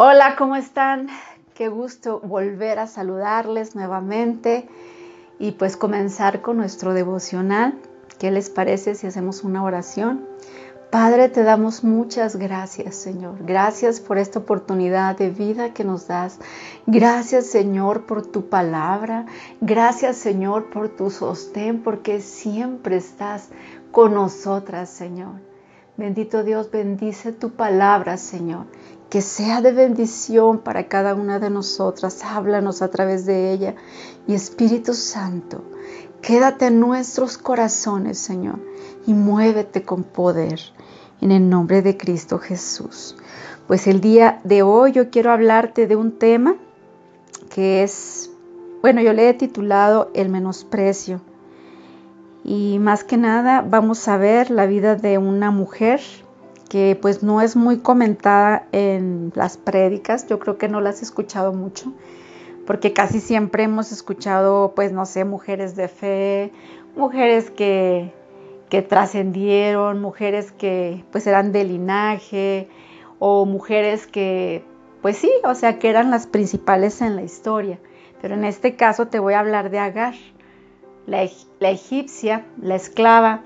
Hola, ¿cómo están? Qué gusto volver a saludarles nuevamente y pues comenzar con nuestro devocional. ¿Qué les parece si hacemos una oración? Padre, te damos muchas gracias, Señor. Gracias por esta oportunidad de vida que nos das. Gracias, Señor, por tu palabra. Gracias, Señor, por tu sostén, porque siempre estás con nosotras, Señor. Bendito Dios, bendice tu palabra, Señor que sea de bendición para cada una de nosotras. Háblanos a través de ella. Y Espíritu Santo, quédate en nuestros corazones, Señor, y muévete con poder. En el nombre de Cristo Jesús. Pues el día de hoy yo quiero hablarte de un tema que es, bueno, yo le he titulado El menosprecio. Y más que nada vamos a ver la vida de una mujer que pues no es muy comentada en las prédicas, yo creo que no las he escuchado mucho, porque casi siempre hemos escuchado pues no sé, mujeres de fe, mujeres que, que trascendieron, mujeres que pues eran de linaje o mujeres que pues sí, o sea que eran las principales en la historia. Pero en este caso te voy a hablar de Agar, la, egipcia, la esclava,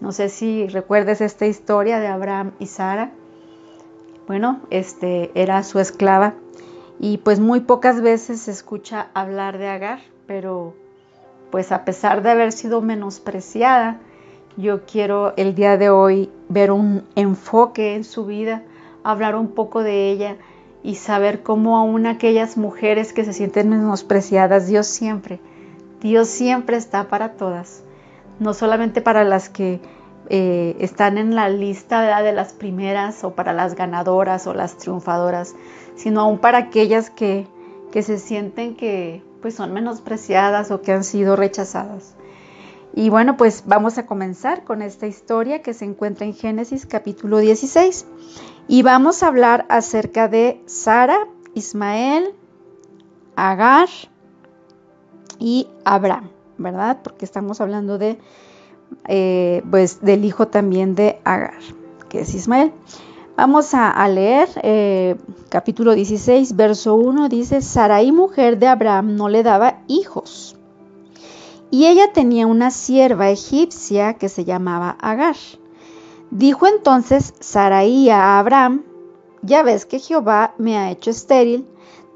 no sé si recuerdes esta historia de Abraham y Sara. Bueno, este era su esclava y pues muy pocas veces se escucha hablar de Agar, pero pues a pesar de haber sido menospreciada, yo quiero el día de hoy ver un enfoque en su vida, hablar un poco de ella y saber cómo aún aquellas mujeres que se sienten menospreciadas, Dios siempre, Dios siempre está para todas no solamente para las que eh, están en la lista de las primeras o para las ganadoras o las triunfadoras, sino aún para aquellas que, que se sienten que pues son menospreciadas o que han sido rechazadas. Y bueno, pues vamos a comenzar con esta historia que se encuentra en Génesis capítulo 16. Y vamos a hablar acerca de Sara, Ismael, Agar y Abraham. ¿verdad? Porque estamos hablando de, eh, pues, del hijo también de Agar, que es Ismael. Vamos a, leer eh, capítulo 16, verso 1, dice, Sarai, mujer de Abraham, no le daba hijos. Y ella tenía una sierva egipcia que se llamaba Agar. Dijo entonces Sarai a Abraham, ya ves que Jehová me ha hecho estéril,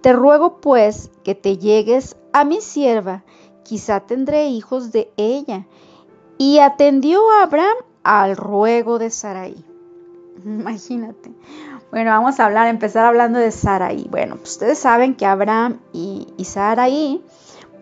te ruego pues que te llegues a mi sierva quizá tendré hijos de ella. Y atendió Abraham al ruego de Sarai. Imagínate. Bueno, vamos a hablar, empezar hablando de Sarai. Bueno, pues ustedes saben que Abraham y, y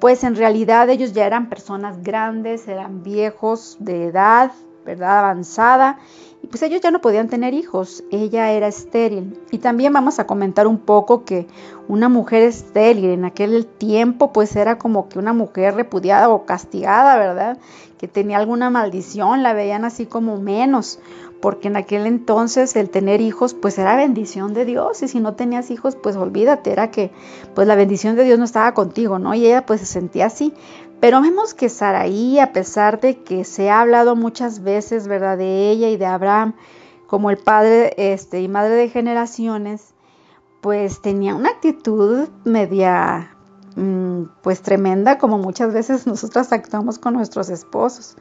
pues en realidad ellos ya eran personas grandes, eran viejos de edad, ¿verdad? Avanzada y pues ellos ya no podían tener hijos, ella era estéril. Y también vamos a comentar un poco que una mujer estéril en aquel tiempo pues era como que una mujer repudiada o castigada, ¿verdad? Que tenía alguna maldición, la veían así como menos, porque en aquel entonces el tener hijos pues era bendición de Dios y si no tenías hijos pues olvídate, era que pues la bendición de Dios no estaba contigo, ¿no? Y ella pues se sentía así. Pero vemos que Saraí, a pesar de que se ha hablado muchas veces, ¿verdad?, de ella y de Abraham como el padre este, y madre de generaciones, pues tenía una actitud media, mm, pues tremenda, como muchas veces nosotras actuamos con nuestros esposos.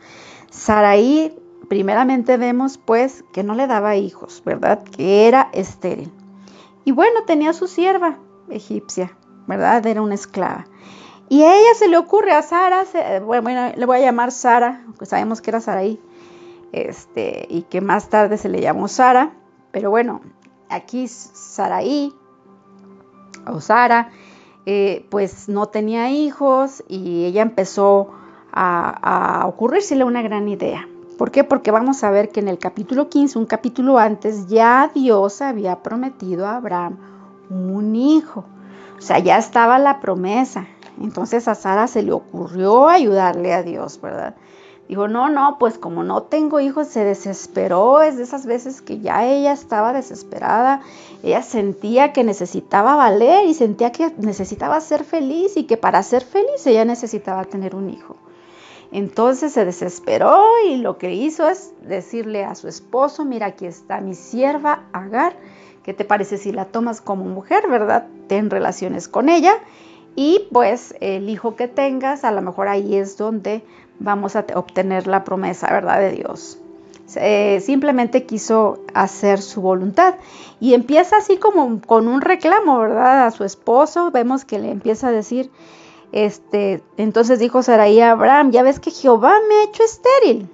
Saraí, primeramente vemos pues que no le daba hijos, ¿verdad? Que era estéril. Y bueno, tenía su sierva egipcia, ¿verdad? Era una esclava. Y a ella se le ocurre a Sara, bueno, le voy a llamar Sara, pues sabemos que era Saraí, este, y que más tarde se le llamó Sara, pero bueno, aquí Saraí o Sara, eh, pues no tenía hijos y ella empezó a, a ocurrírsele una gran idea. ¿Por qué? Porque vamos a ver que en el capítulo 15, un capítulo antes, ya Dios había prometido a Abraham un hijo. O sea, ya estaba la promesa. Entonces a Sara se le ocurrió ayudarle a Dios, ¿verdad? Dijo, no, no, pues como no tengo hijos, se desesperó. Es de esas veces que ya ella estaba desesperada. Ella sentía que necesitaba valer y sentía que necesitaba ser feliz y que para ser feliz ella necesitaba tener un hijo. Entonces se desesperó y lo que hizo es decirle a su esposo, mira, aquí está mi sierva Agar, ¿Qué te parece si la tomas como mujer, verdad? Ten relaciones con ella y pues el hijo que tengas, a lo mejor ahí es donde vamos a obtener la promesa, ¿verdad? De Dios. Eh, simplemente quiso hacer su voluntad. Y empieza así como con un reclamo, ¿verdad? A su esposo, vemos que le empieza a decir, este, entonces dijo Saraí a Abraham, ya ves que Jehová me ha hecho estéril.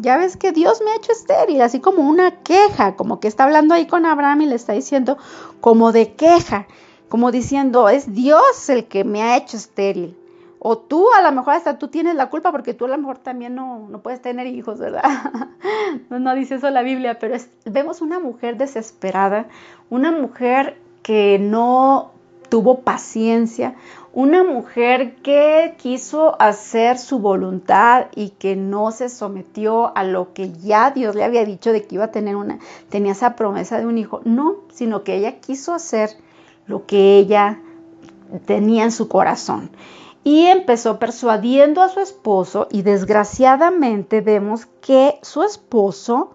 Ya ves que Dios me ha hecho estéril, así como una queja, como que está hablando ahí con Abraham y le está diciendo como de queja, como diciendo, es Dios el que me ha hecho estéril. O tú a lo mejor hasta tú tienes la culpa porque tú a lo mejor también no, puedes tener hijos, ¿verdad? no, no dice eso la Biblia, pero vemos una mujer desesperada, una mujer que no tuvo paciencia, una mujer que quiso hacer su voluntad y que no se sometió a lo que ya Dios le había dicho de que iba a tener una, tenía esa promesa de un hijo, no, sino que ella quiso hacer lo que ella tenía en su corazón y empezó persuadiendo a su esposo y desgraciadamente vemos que su esposo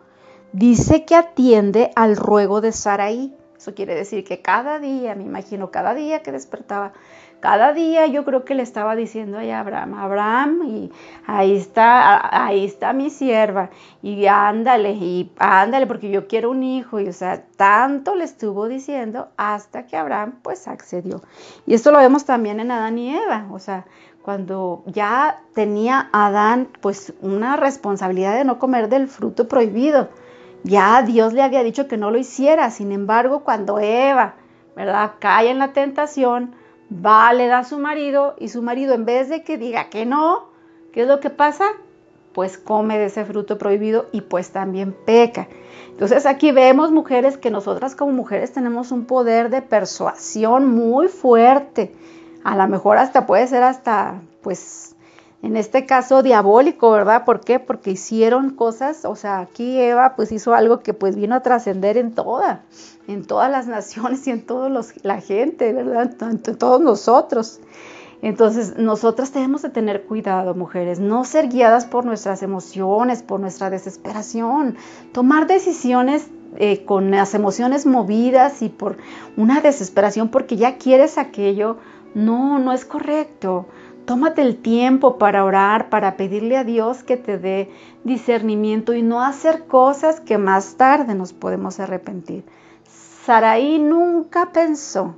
dice que atiende al ruego de Saraí. Eso quiere decir que cada día, me imagino, cada día que despertaba, cada día yo creo que le estaba diciendo a Abraham, Abraham, y ahí está, ahí está mi sierva, y ándale, y ándale, porque yo quiero un hijo, y o sea, tanto le estuvo diciendo hasta que Abraham pues accedió. Y esto lo vemos también en Adán y Eva, o sea, cuando ya tenía Adán pues una responsabilidad de no comer del fruto prohibido. Ya Dios le había dicho que no lo hiciera, sin embargo, cuando Eva, ¿verdad?, cae en la tentación, va, le da a su marido y su marido en vez de que diga que no, ¿qué es lo que pasa? Pues come de ese fruto prohibido y pues también peca. Entonces aquí vemos mujeres que nosotras como mujeres tenemos un poder de persuasión muy fuerte. A lo mejor hasta puede ser hasta pues en este caso diabólico, ¿verdad? ¿Por qué? Porque hicieron cosas, o sea, aquí Eva pues hizo algo que pues vino a trascender en toda, en todas las naciones y en toda la gente, ¿verdad? En todos nosotros. Entonces, nosotras tenemos que tener cuidado, mujeres, no ser guiadas por nuestras emociones, por nuestra desesperación, tomar decisiones eh, con las emociones movidas y por una desesperación porque ya quieres aquello, no, no es correcto. Tómate el tiempo para orar, para pedirle a Dios que te dé discernimiento y no hacer cosas que más tarde nos podemos arrepentir. Saraí nunca pensó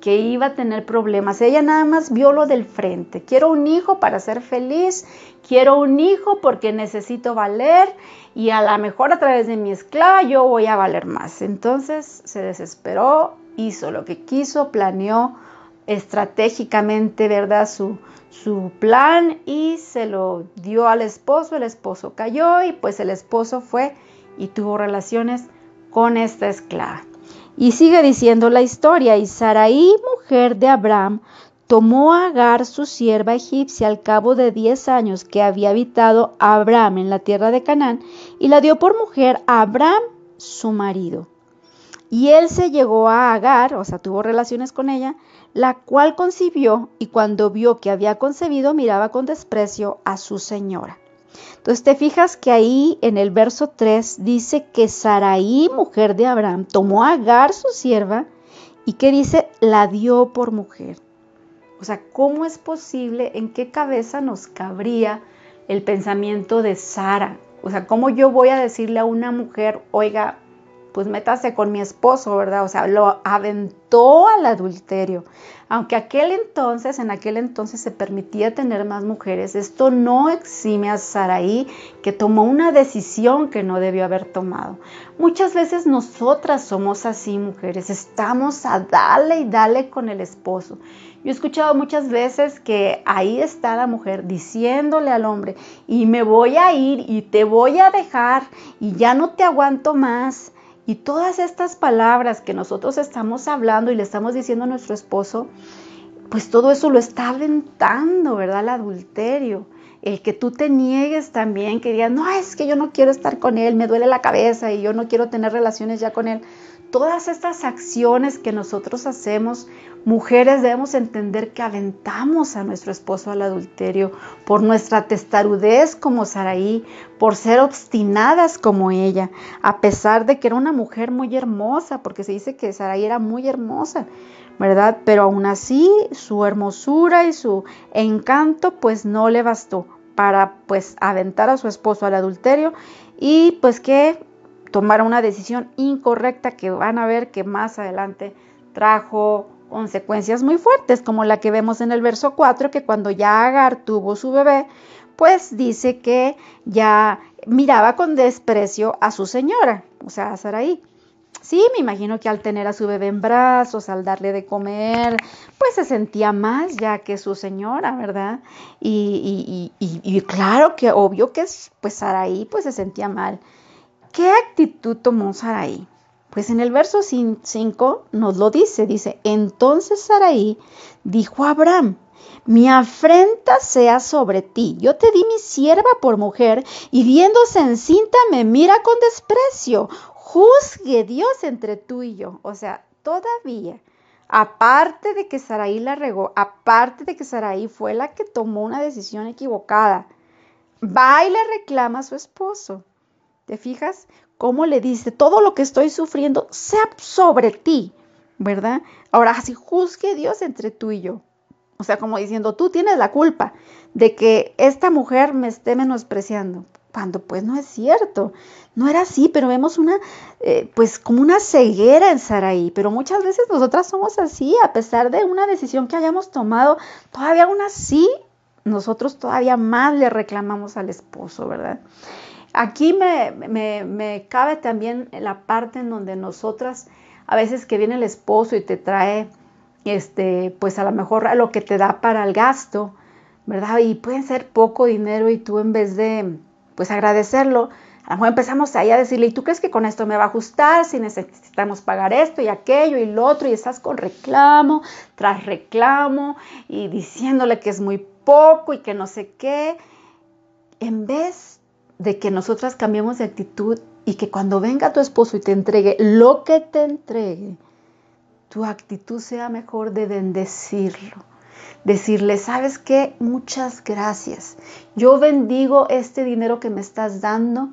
que iba a tener problemas. Ella nada más vio lo del frente. Quiero un hijo para ser feliz, quiero un hijo porque necesito valer y a lo mejor a través de mi esclava yo voy a valer más. Entonces se desesperó, hizo lo que quiso, planeó estratégicamente, ¿verdad? Su, su plan y se lo dio al esposo, el esposo cayó y pues el esposo fue y tuvo relaciones con esta esclava. Y sigue diciendo la historia, y Saraí, mujer de Abraham, tomó a Agar, su sierva egipcia, al cabo de diez años que había habitado Abraham en la tierra de Canaán, y la dio por mujer a Abraham, su marido. Y él se llegó a Agar, o sea, tuvo relaciones con ella, la cual concibió y cuando vio que había concebido miraba con desprecio a su señora. Entonces te fijas que ahí en el verso 3 dice que Saraí, mujer de Abraham, tomó a Agar, su sierva, y que dice, la dio por mujer. O sea, ¿cómo es posible? ¿En qué cabeza nos cabría el pensamiento de Sara? O sea, ¿cómo yo voy a decirle a una mujer, oiga, pues métase con mi esposo, ¿verdad? O sea, lo aventó al adulterio. Aunque aquel entonces, en aquel entonces se permitía tener más mujeres, esto no exime a Saraí que tomó una decisión que no debió haber tomado. Muchas veces nosotras somos así, mujeres, estamos a darle y darle con el esposo. Yo he escuchado muchas veces que ahí está la mujer diciéndole al hombre, y me voy a ir y te voy a dejar y ya no te aguanto más y todas estas palabras que nosotros estamos hablando y le estamos diciendo a nuestro esposo, pues todo eso lo está aventando, ¿verdad? El adulterio. El que tú te niegues también, que digas, no, es que yo no quiero estar con él, me duele la cabeza y yo no quiero tener relaciones ya con él. Todas estas acciones que nosotros hacemos, mujeres debemos entender que aventamos a nuestro esposo al adulterio por nuestra testarudez como Saraí, por ser obstinadas como ella, a pesar de que era una mujer muy hermosa, porque se dice que Saraí era muy hermosa, ¿verdad? Pero aún así su hermosura y su encanto pues no le bastó para pues aventar a su esposo al adulterio y pues que tomara una decisión incorrecta que van a ver que más adelante trajo consecuencias muy fuertes, como la que vemos en el verso 4, que cuando ya Agar tuvo su bebé, pues dice que ya miraba con desprecio a su señora, o sea, a Saraí. Sí, me imagino que al tener a su bebé en brazos, al darle de comer, pues se sentía más ya que su señora, ¿verdad? Y, y claro que obvio que pues Saraí pues se sentía mal. ¿Qué actitud tomó Saraí? Pues en el verso 5 nos lo dice, dice, entonces Saraí dijo a Abraham, mi afrenta sea sobre ti. Yo te di mi sierva por mujer y viéndose encinta me mira con desprecio. Juzgue Dios entre tú y yo. O sea, todavía, aparte de que Saraí la regó, aparte de que Saraí fue la que tomó una decisión equivocada, va y le reclama a su esposo. ¿Te fijas? ¿Cómo le dice? Todo lo que estoy sufriendo sea sobre ti, ¿verdad? Ahora, así juzgue Dios entre tú y yo. O sea, como diciendo, tú tienes la culpa de que esta mujer me esté menospreciando. Cuando pues no es cierto. No era así, pero vemos una, eh, pues como una ceguera en Saraí. Pero muchas veces nosotras somos así, a pesar de una decisión que hayamos tomado, todavía aún así, nosotros todavía más le reclamamos al esposo, ¿verdad? Aquí me, cabe también la parte en donde nosotras, a veces que viene el esposo y te trae, este, pues a lo mejor lo que te da para el gasto, ¿verdad? Y puede ser poco dinero y tú en vez de, pues agradecerlo, a lo mejor empezamos ahí a decirle, ¿y tú crees que con esto me va a ajustar? Si necesitamos pagar esto y aquello y lo otro, y estás con reclamo tras reclamo y diciéndole que es muy poco y que no sé qué, en vez de que nosotras cambiemos de actitud y que cuando venga tu esposo y te entregue lo que te entregue, tu actitud sea mejor de bendecirlo. Decirle, ¿sabes qué? Muchas gracias. Yo bendigo este dinero que me estás dando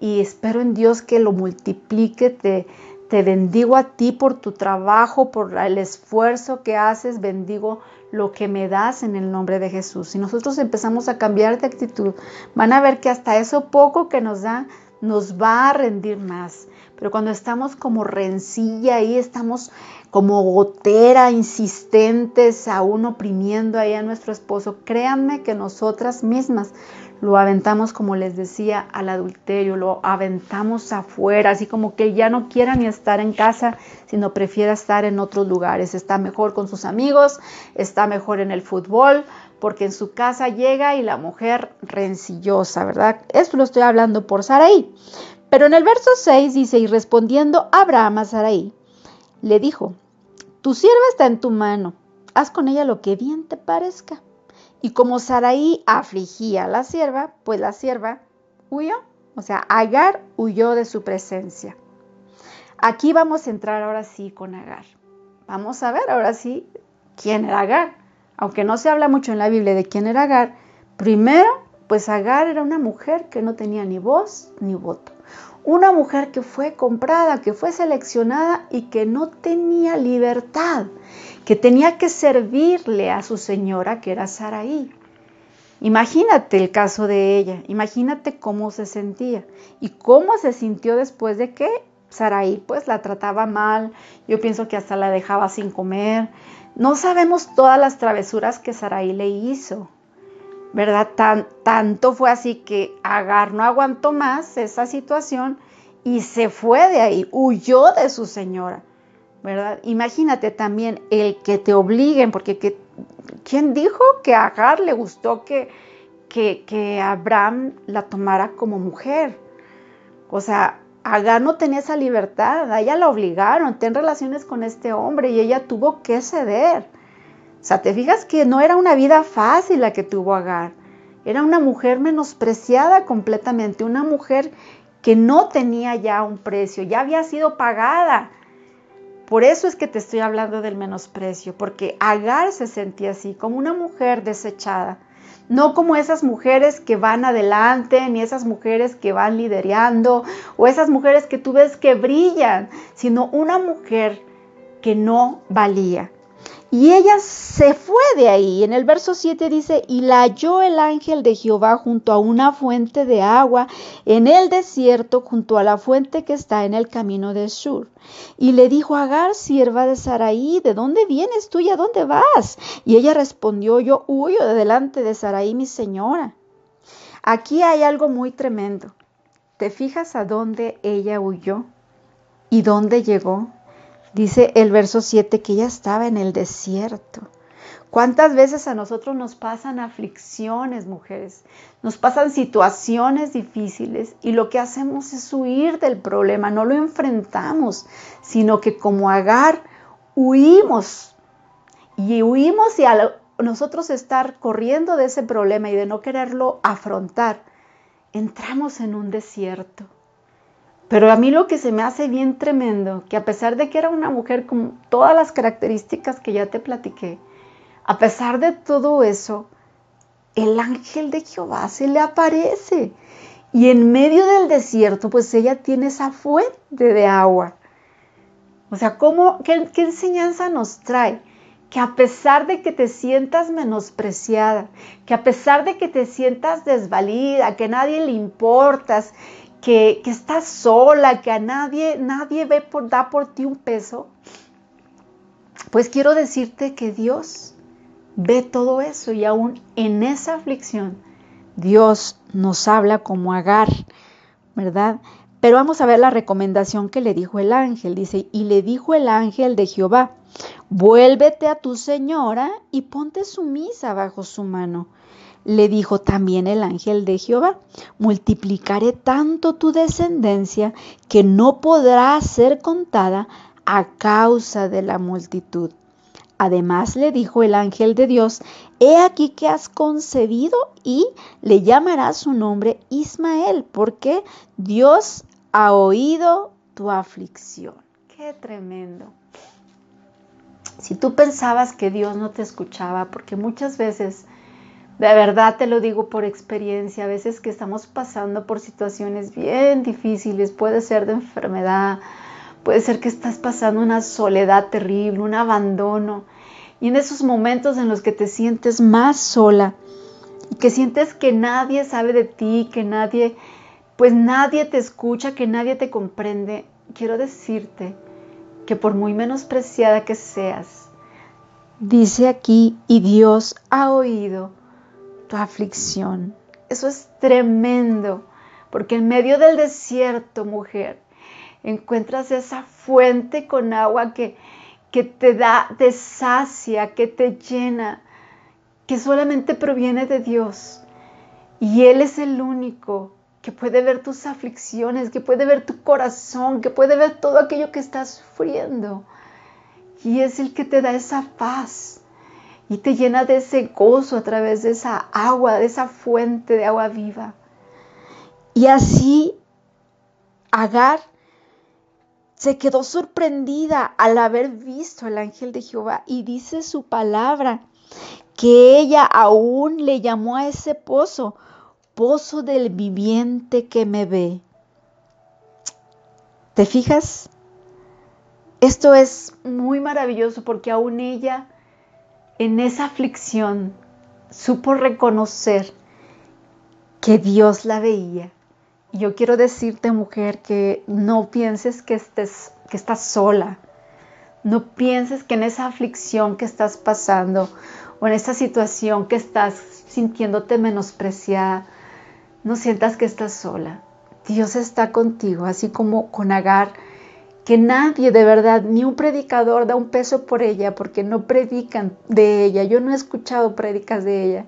y espero en Dios que lo multiplique. Te, te bendigo a ti por tu trabajo, por el esfuerzo que haces. Bendigo lo que me das en el nombre de Jesús. Si nosotros empezamos a cambiar de actitud, van a ver que hasta eso poco que nos da nos va a rendir más. Pero cuando estamos como rencilla ahí, estamos como gotera, insistentes, aún oprimiendo ahí a nuestro esposo, créanme que nosotras mismas lo aventamos, como les decía, al adulterio, lo aventamos afuera, así como que ya no quiera ni estar en casa, sino prefiera estar en otros lugares. Está mejor con sus amigos, está mejor en el fútbol, porque en su casa llega y la mujer rencillosa, ¿verdad? Esto lo estoy hablando por Saraí. Pero en el verso 6 dice, y respondiendo Abraham a Saraí, le dijo, tu sierva está en tu mano, haz con ella lo que bien te parezca. Y como Saraí afligía a la sierva, pues la sierva huyó. O sea, Agar huyó de su presencia. Aquí vamos a entrar ahora sí con Agar. Vamos a ver ahora sí quién era Agar. Aunque no se habla mucho en la Biblia de quién era Agar, primero, pues Agar era una mujer que no tenía ni voz ni voto. Una mujer que fue comprada, que fue seleccionada y que no tenía libertad que tenía que servirle a su señora, que era Saraí. Imagínate el caso de ella, imagínate cómo se sentía y cómo se sintió después de que Saraí pues la trataba mal, yo pienso que hasta la dejaba sin comer. No sabemos todas las travesuras que Saraí le hizo, ¿verdad? Tan, tanto fue así que Agar no aguantó más esa situación y se fue de ahí, huyó de su señora. ¿verdad? Imagínate también el que te obliguen, porque ¿quién dijo que a Agar le gustó que, que, que Abraham la tomara como mujer? O sea, Agar no tenía esa libertad, a ella la obligaron, ten relaciones con este hombre y ella tuvo que ceder. O sea, te fijas que no era una vida fácil la que tuvo Agar. Era una mujer menospreciada completamente, una mujer que no tenía ya un precio, ya había sido pagada Por eso es que te estoy hablando del menosprecio, porque Agar se sentía así, como una mujer desechada. No como esas mujeres que van adelante, ni esas mujeres que van liderando, o esas mujeres que tú ves que brillan, sino una mujer que no valía. Y ella se fue de ahí. En el verso 7 dice, y la halló el ángel de Jehová junto a una fuente de agua en el desierto, junto a la fuente que está en el camino del sur. Y le dijo Agar, sierva de Saraí, ¿de dónde vienes tú y a dónde vas? Y ella respondió, yo huyo de delante de Saraí, mi señora. Aquí hay algo muy tremendo. ¿Te fijas a dónde ella huyó y dónde llegó? Dice el verso 7 que ella estaba en el desierto. ¿Cuántas veces a nosotros nos pasan aflicciones, mujeres? Nos pasan situaciones difíciles y lo que hacemos es huir del problema, no lo enfrentamos, sino que como Agar huimos. Y huimos y al nosotros estar corriendo de ese problema y de no quererlo afrontar, entramos en un desierto. Pero a mí lo que se me hace bien tremendo, que a pesar de que era una mujer con todas las características que ya te platiqué, a pesar de todo eso, el ángel de Jehová se le aparece. Y en medio del desierto, pues ella tiene esa fuente de agua. O sea, ¿cómo, qué, qué enseñanza nos trae? Que a pesar de que te sientas menospreciada, que a pesar de que te sientas desvalida, que nadie le importas, que, estás sola, que a nadie, nadie ve por, da por ti un peso, pues quiero decirte que Dios ve todo eso y aún en esa aflicción Dios nos habla como Agar, ¿verdad? Pero vamos a ver la recomendación que le dijo el ángel. Dice, y le dijo el ángel de Jehová, vuélvete a tu señora y ponte sumisa bajo su mano le dijo también el ángel de Jehová, multiplicaré tanto tu descendencia que no podrá ser contada a causa de la multitud. Además le dijo el ángel de Dios, he aquí que has concebido y le llamarás su nombre Ismael, porque Dios ha oído tu aflicción. Qué tremendo. Si tú pensabas que Dios no te escuchaba, porque muchas veces de verdad te lo digo por experiencia, a veces que estamos pasando por situaciones bien difíciles, puede ser de enfermedad, puede ser que estás pasando una soledad terrible, un abandono. Y en esos momentos en los que te sientes más sola y que sientes que nadie sabe de ti, que nadie, pues nadie te escucha, que nadie te comprende, quiero decirte que por muy menospreciada que seas, dice aquí, y Dios ha oído tu aflicción. Eso es tremendo, porque en medio del desierto, mujer, encuentras esa fuente con agua que, que te da, te sacia, que te llena, que solamente proviene de Dios. Y Él es el único que puede ver tus aflicciones, que puede ver tu corazón, que puede ver todo aquello que estás sufriendo. Y es el que te da esa paz y te llena de ese gozo a través de esa agua, de esa fuente de agua viva. Y así Agar se quedó sorprendida al haber visto al ángel de Jehová y dice su palabra que ella aún le llamó a ese pozo, pozo del viviente que me ve. ¿Te fijas? Esto es muy maravilloso porque aún ella en esa aflicción supo reconocer que Dios la veía. Y yo quiero decirte, mujer, que no pienses que, estés, que estás sola. No pienses que en esa aflicción que estás pasando o en esa situación que estás sintiéndote menospreciada, no sientas que estás sola. Dios está contigo, así como con Agar que nadie de verdad, ni un predicador da un peso por ella porque no predican de ella. Yo no he escuchado prédicas de ella.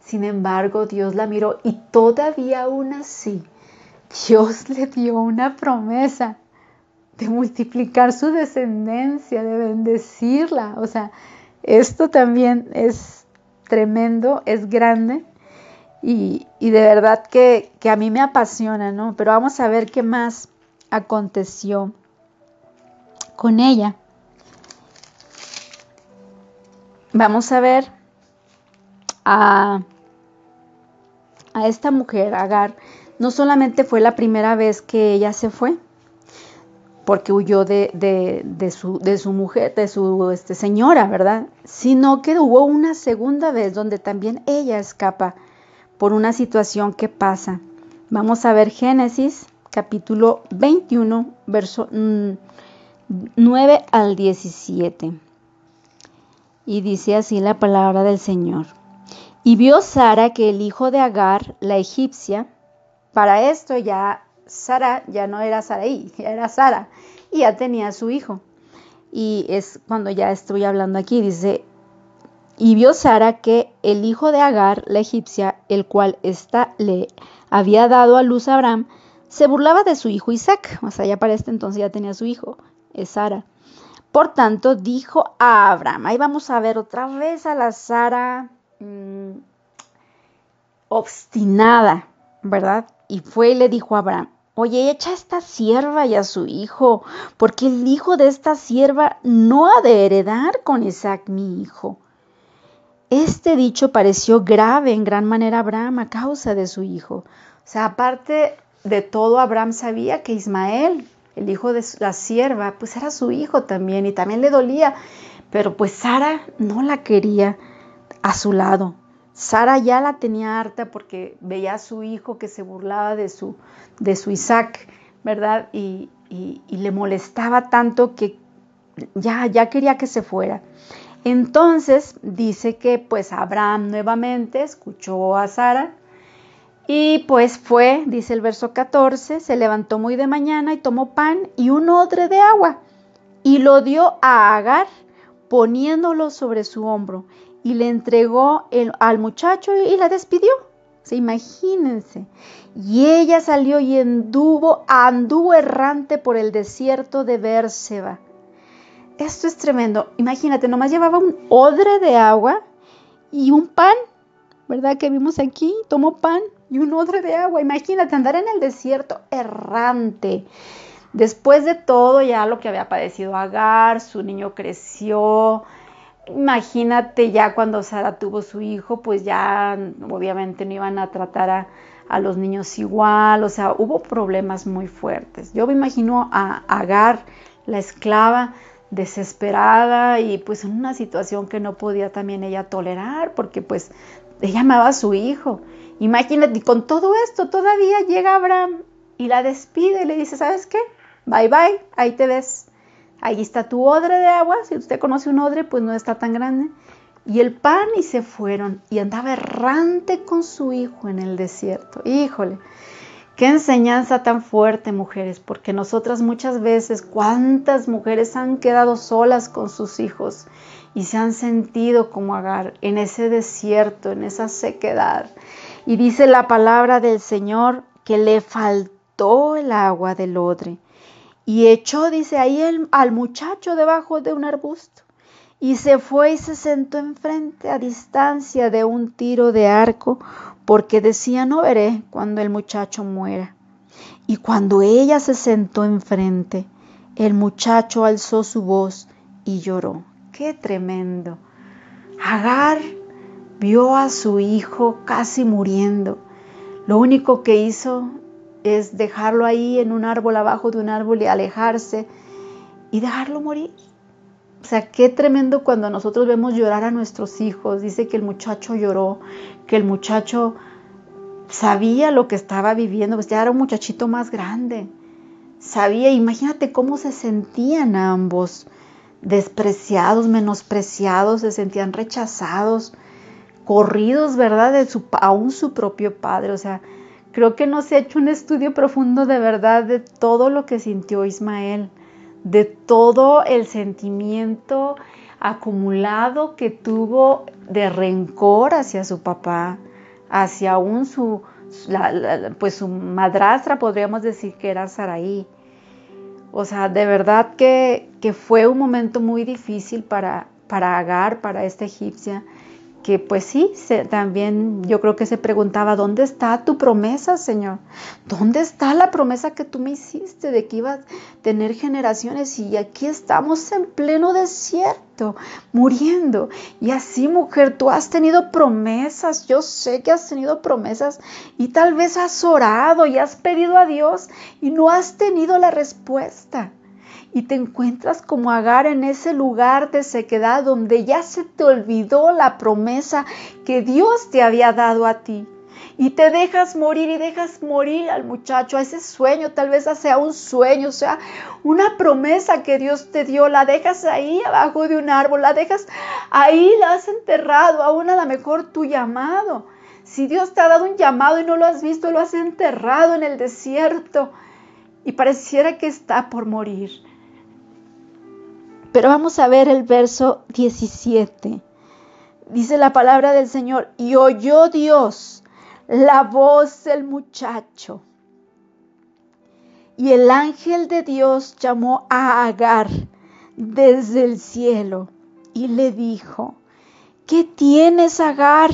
Sin embargo, Dios la miró y todavía aún así, Dios le dio una promesa de multiplicar su descendencia, de bendecirla. O sea, esto también es tremendo, es grande y, de verdad que, que a mí me apasiona, ¿no? Pero vamos a ver qué más aconteció con ella. vamos a ver a, a esta mujer, Agar, no solamente fue la primera vez que ella se fue, porque huyó de, su, de su, mujer, de su este, señora, ¿verdad? Sino que hubo una segunda vez donde también ella escapa por una situación que pasa. Vamos a ver Génesis capítulo 21, verso 9 mm, al 17. Y dice así la palabra del Señor. Y vio Sara que el hijo de Agar, la egipcia, para esto ya Sara ya no era Saraí, ya era Sara y ya tenía su hijo. Y es cuando ya estoy hablando aquí, dice, y vio Sara que el hijo de Agar, la egipcia, el cual está le había dado a luz a Abraham, se burlaba de su hijo Isaac. O sea, ya para este entonces ya tenía su hijo, es Sara. Por tanto, dijo a Abraham, ahí vamos a ver otra vez a la Sara mm, obstinada, ¿verdad? Y fue y le dijo a Abraham, Oye, echa a esta sierva y a su hijo, porque el hijo de esta sierva no ha de heredar con Isaac mi hijo. Este dicho pareció grave en gran manera a Abraham a causa de su hijo. O sea, aparte de todo, Abraham sabía que Ismael, el hijo de la sierva, pues era su hijo también y también le dolía, pero pues Sara no la quería a su lado. Sara ya la tenía harta porque veía a su hijo que se burlaba de su, de su Isaac, ¿verdad? Y, le molestaba tanto que ya, ya quería que se fuera. Entonces dice que pues Abraham nuevamente escuchó a Sara y pues fue, dice el verso 14, se levantó muy de mañana y tomó pan y un odre de agua y lo dio a Agar poniéndolo sobre su hombro y le entregó al muchacho y la despidió. Se imagínense. Y ella salió y anduvo, anduvo errante por el desierto de Bérseba. Esto es tremendo. Imagínate, nomás llevaba un odre de agua y un pan, ¿verdad? Que vimos aquí, tomó pan y un odre de agua. Imagínate andar en el desierto errante. Después de todo ya lo que había padecido Agar, su niño creció, Imagínate ya cuando Sara tuvo su hijo, pues ya obviamente no iban a tratar a, los niños igual, o sea, hubo problemas muy fuertes. Yo me imagino a Agar, la esclava, desesperada y pues en una situación que no podía también ella tolerar, porque pues ella amaba a su hijo. Imagínate, con todo esto todavía llega Abraham y la despide y le dice, ¿sabes qué? Bye bye, ahí te ves. Ahí está tu odre de agua, si usted conoce un odre, pues no está tan grande. Y el pan y se fueron y andaba errante con su hijo en el desierto. Híjole, qué enseñanza tan fuerte, mujeres, porque nosotras muchas veces, cuántas mujeres han quedado solas con sus hijos y se han sentido como Agar en ese desierto, en esa sequedad. Y dice la palabra del Señor que le faltó el agua del odre y echó, dice ahí, al muchacho debajo de un arbusto. Y se fue y se sentó enfrente a distancia de un tiro de arco, porque decía, no veré cuando el muchacho muera. Y cuando ella se sentó enfrente, el muchacho alzó su voz y lloró. ¡Qué tremendo! Agar vio a su hijo casi muriendo. Lo único que hizo es dejarlo ahí en un árbol, abajo de un árbol y alejarse y dejarlo morir. O sea, qué tremendo cuando nosotros vemos llorar a nuestros hijos. Dice que el muchacho lloró, que el muchacho sabía lo que estaba viviendo, pues ya era un muchachito más grande. Sabía, imagínate cómo se sentían ambos, despreciados, menospreciados, se sentían rechazados, corridos, ¿verdad? De su, aún su propio padre. O sea, Creo que no se ha hecho un estudio profundo de verdad de todo lo que sintió Ismael, de todo el sentimiento acumulado que tuvo de rencor hacia su papá, hacia aún su, pues su madrastra, podríamos decir que era Saraí. O sea, de verdad que, fue un momento muy difícil para, para Agar, para esta egipcia, que pues sí, también yo creo que se preguntaba, ¿dónde está tu promesa, Señor? ¿Dónde está la promesa que tú me hiciste de que ibas a tener generaciones? Y aquí estamos en pleno desierto, muriendo. Y así, mujer, tú has tenido promesas, yo sé que has tenido promesas y tal vez has orado y has pedido a Dios y no has tenido la respuesta y te encuentras como Agar en ese lugar de sequedad donde ya se te olvidó la promesa que Dios te había dado a ti. Y te dejas morir y dejas morir al muchacho, a ese sueño, tal vez sea un sueño, sea, una promesa que Dios te dio, la dejas ahí abajo de un árbol, la dejas ahí, la has enterrado, aún a lo mejor tu llamado. Si Dios te ha dado un llamado y no lo has visto, lo has enterrado en el desierto y pareciera que está por morir. Pero vamos a ver el verso 17. Dice la palabra del Señor, y oyó Dios la voz del muchacho. Y el ángel de Dios llamó a Agar desde el cielo y le dijo, ¿qué tienes, Agar?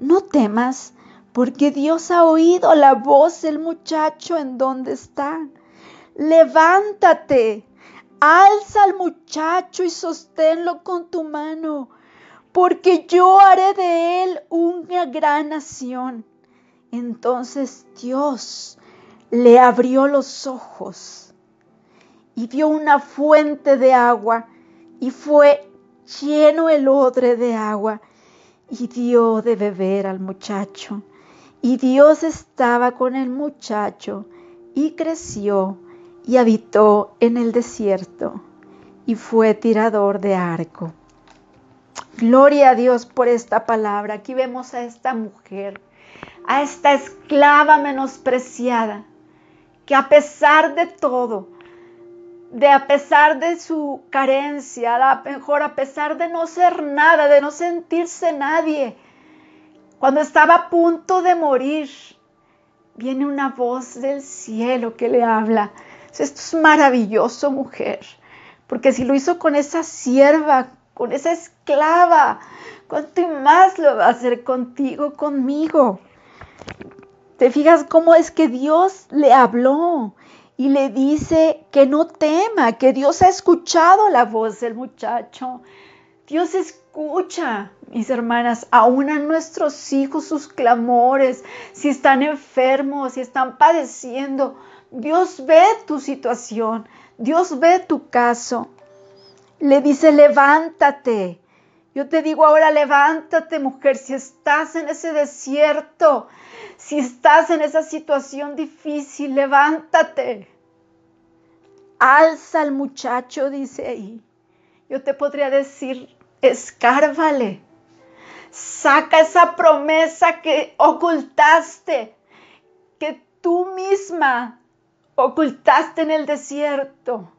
No temas, porque Dios ha oído la voz del muchacho en donde está. Levántate Alza al muchacho y sosténlo con tu mano, porque yo haré de él una gran nación. Entonces Dios le abrió los ojos y vio una fuente de agua y fue lleno el odre de agua y dio de beber al muchacho. Y Dios estaba con el muchacho y creció y habitó en el desierto y fue tirador de arco. Gloria a Dios por esta palabra. Aquí vemos a esta mujer, a esta esclava menospreciada, que a pesar de todo, de a pesar de su carencia, a mejor a pesar de no ser nada, de no sentirse nadie, cuando estaba a punto de morir, viene una voz del cielo que le habla esto es maravilloso, mujer, porque si lo hizo con esa sierva, con esa esclava, ¿cuánto más lo va a hacer contigo, conmigo? ¿Te fijas cómo es que Dios le habló y le dice que no tema, que Dios ha escuchado la voz del muchacho? Dios escucha, mis hermanas, aún a nuestros hijos sus clamores, si están enfermos, si están padeciendo. Dios ve tu situación, Dios ve tu caso. Le dice, levántate. Yo te digo ahora, levántate mujer, si estás en ese desierto, si estás en esa situación difícil, levántate. Alza al muchacho, dice ahí. Yo te podría decir, escárvale. Saca esa promesa que ocultaste, que tú misma ocultaste en el desierto.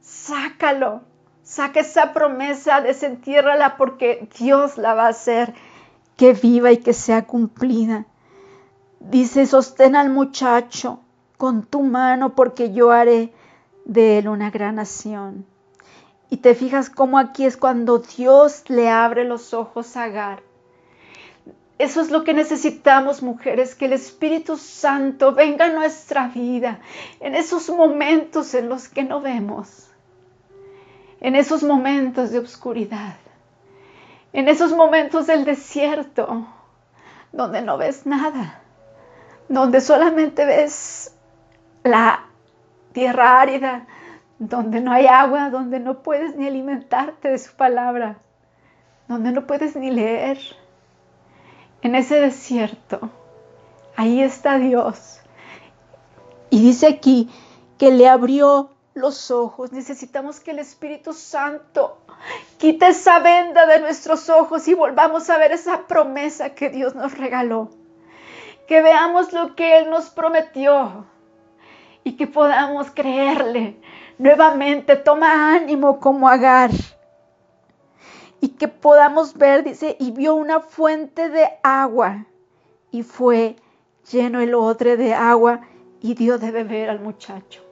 Sácalo. Saca esa promesa, desentiérrala porque Dios la va a hacer que viva y que sea cumplida. Dice, sostén al muchacho con tu mano porque yo haré de él una gran nación. Y te fijas cómo aquí es cuando Dios le abre los ojos a Agar eso es lo que necesitamos, mujeres, que el Espíritu Santo venga a nuestra vida en esos momentos en los que no vemos, en esos momentos de oscuridad, en esos momentos del desierto, donde no ves nada, donde solamente ves la tierra árida, donde no hay agua, donde no puedes ni alimentarte de su palabra, donde no puedes ni leer en ese desierto, ahí está Dios. Y dice aquí que le abrió los ojos. Necesitamos que el Espíritu Santo quite esa venda de nuestros ojos y volvamos a ver esa promesa que Dios nos regaló. Que veamos lo que Él nos prometió y que podamos creerle nuevamente. Toma ánimo como Agar y que podamos ver, dice, y vio una fuente de agua y fue lleno el odre de agua y dio de beber al muchacho.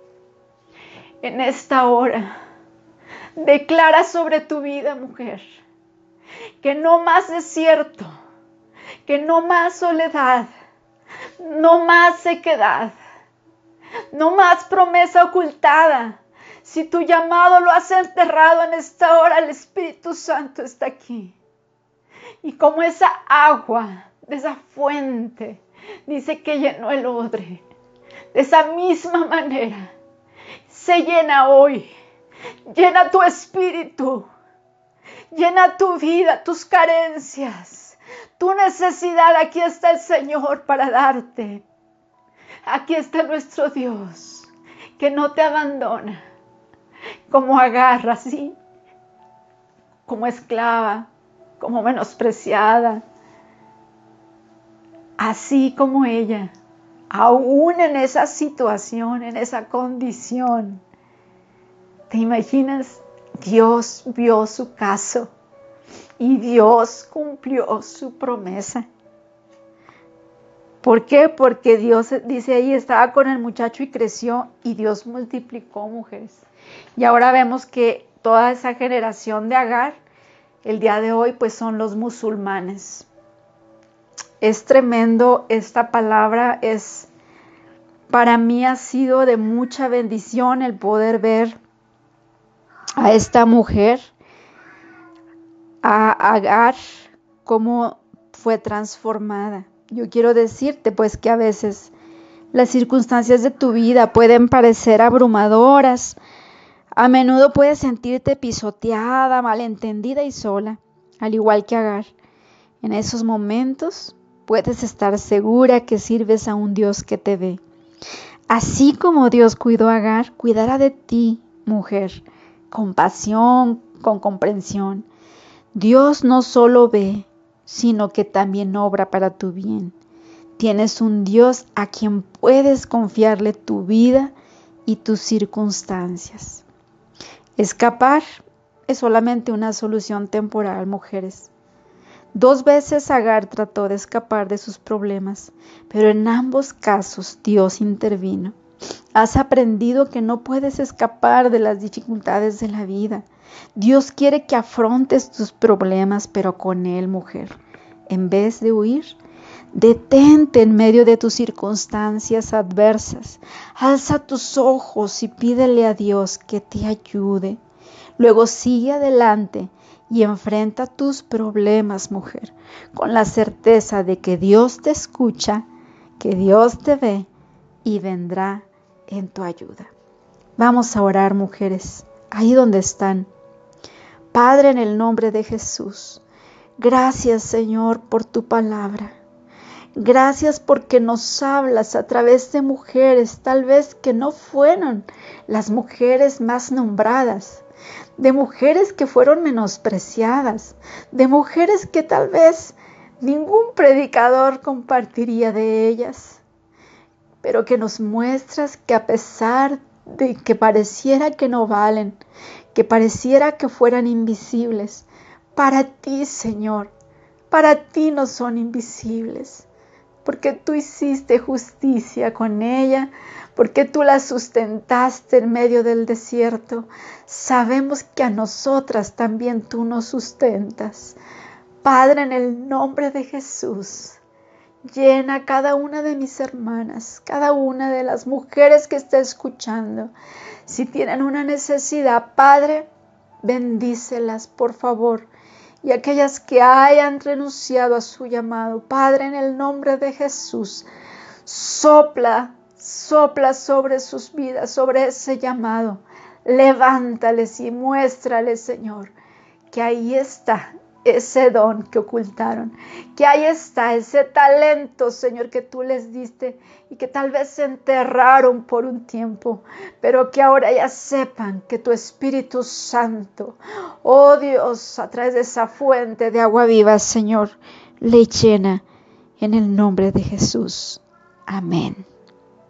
En esta hora, declara sobre tu vida, mujer, que no más desierto, que no más soledad, no más sequedad, no más promesa ocultada. Si tu llamado lo has enterrado en esta hora, el Espíritu Santo está aquí. Y como esa agua de esa fuente, dice que llenó el odre. De esa misma manera, se llena hoy. Llena tu espíritu. Llena tu vida, tus carencias, tu necesidad. Aquí está el Señor para darte. Aquí está nuestro Dios que no te abandona. Como agarra, ¿sí? Como esclava, como menospreciada. Así como ella, aún en esa situación, en esa condición, ¿te imaginas? Dios vio su caso y Dios cumplió su promesa. ¿Por qué? Porque Dios dice ahí estaba con el muchacho y creció y Dios multiplicó mujeres. Y ahora vemos que toda esa generación de Agar, el día de hoy, pues son los musulmanes. Es tremendo esta palabra, es para mí ha sido de mucha bendición el poder ver a esta mujer, a Agar, cómo fue transformada. Yo quiero decirte pues que a veces las circunstancias de tu vida pueden parecer abrumadoras, a menudo puedes sentirte pisoteada, malentendida y sola, al igual que Agar. En esos momentos puedes estar segura que sirves a un Dios que te ve. Así como Dios cuidó a Agar, cuidará de ti, mujer, con pasión, con comprensión. Dios no solo ve, sino que también obra para tu bien. Tienes un Dios a quien puedes confiarle tu vida y tus circunstancias. Escapar es solamente una solución temporal, mujeres. Dos veces Agar trató de escapar de sus problemas, pero en ambos casos Dios intervino. Has aprendido que no puedes escapar de las dificultades de la vida. Dios quiere que afrontes tus problemas, pero con Él, mujer. En vez de huir, detente en medio de tus circunstancias adversas. Alza tus ojos y pídele a Dios que te ayude. Luego sigue adelante y enfrenta tus problemas, mujer, con la certeza de que Dios te escucha, que Dios te ve y vendrá en tu ayuda. Vamos a orar, mujeres, ahí donde están. Padre, en el nombre de Jesús, gracias Señor por tu palabra. Gracias porque nos hablas a través de mujeres, tal vez que no fueron las mujeres más nombradas, de mujeres que fueron menospreciadas, de mujeres que tal vez ningún predicador compartiría de ellas, pero que nos muestras que a pesar de que pareciera que no valen, que pareciera que fueran invisibles, para ti, Señor, para ti no son invisibles, porque tú hiciste justicia con ella, porque tú la sustentaste en medio del desierto. Sabemos que a nosotras también tú nos sustentas. Padre, en el nombre de Jesús, llena cada una de mis hermanas, cada una de las mujeres que está escuchando. Si tienen una necesidad, Padre, bendícelas, por favor. Y aquellas que hayan renunciado a su llamado, Padre, en el nombre de Jesús, sopla Sopla sobre sus vidas, sobre ese llamado. Levántales y muéstrales, Señor, que ahí está ese don que ocultaron, que ahí está ese talento, Señor, que tú les diste y que tal vez se enterraron por un tiempo, pero que ahora ya sepan que tu Espíritu Santo, oh Dios, a través de esa fuente de agua viva, Señor, le llena en el nombre de Jesús. Amén.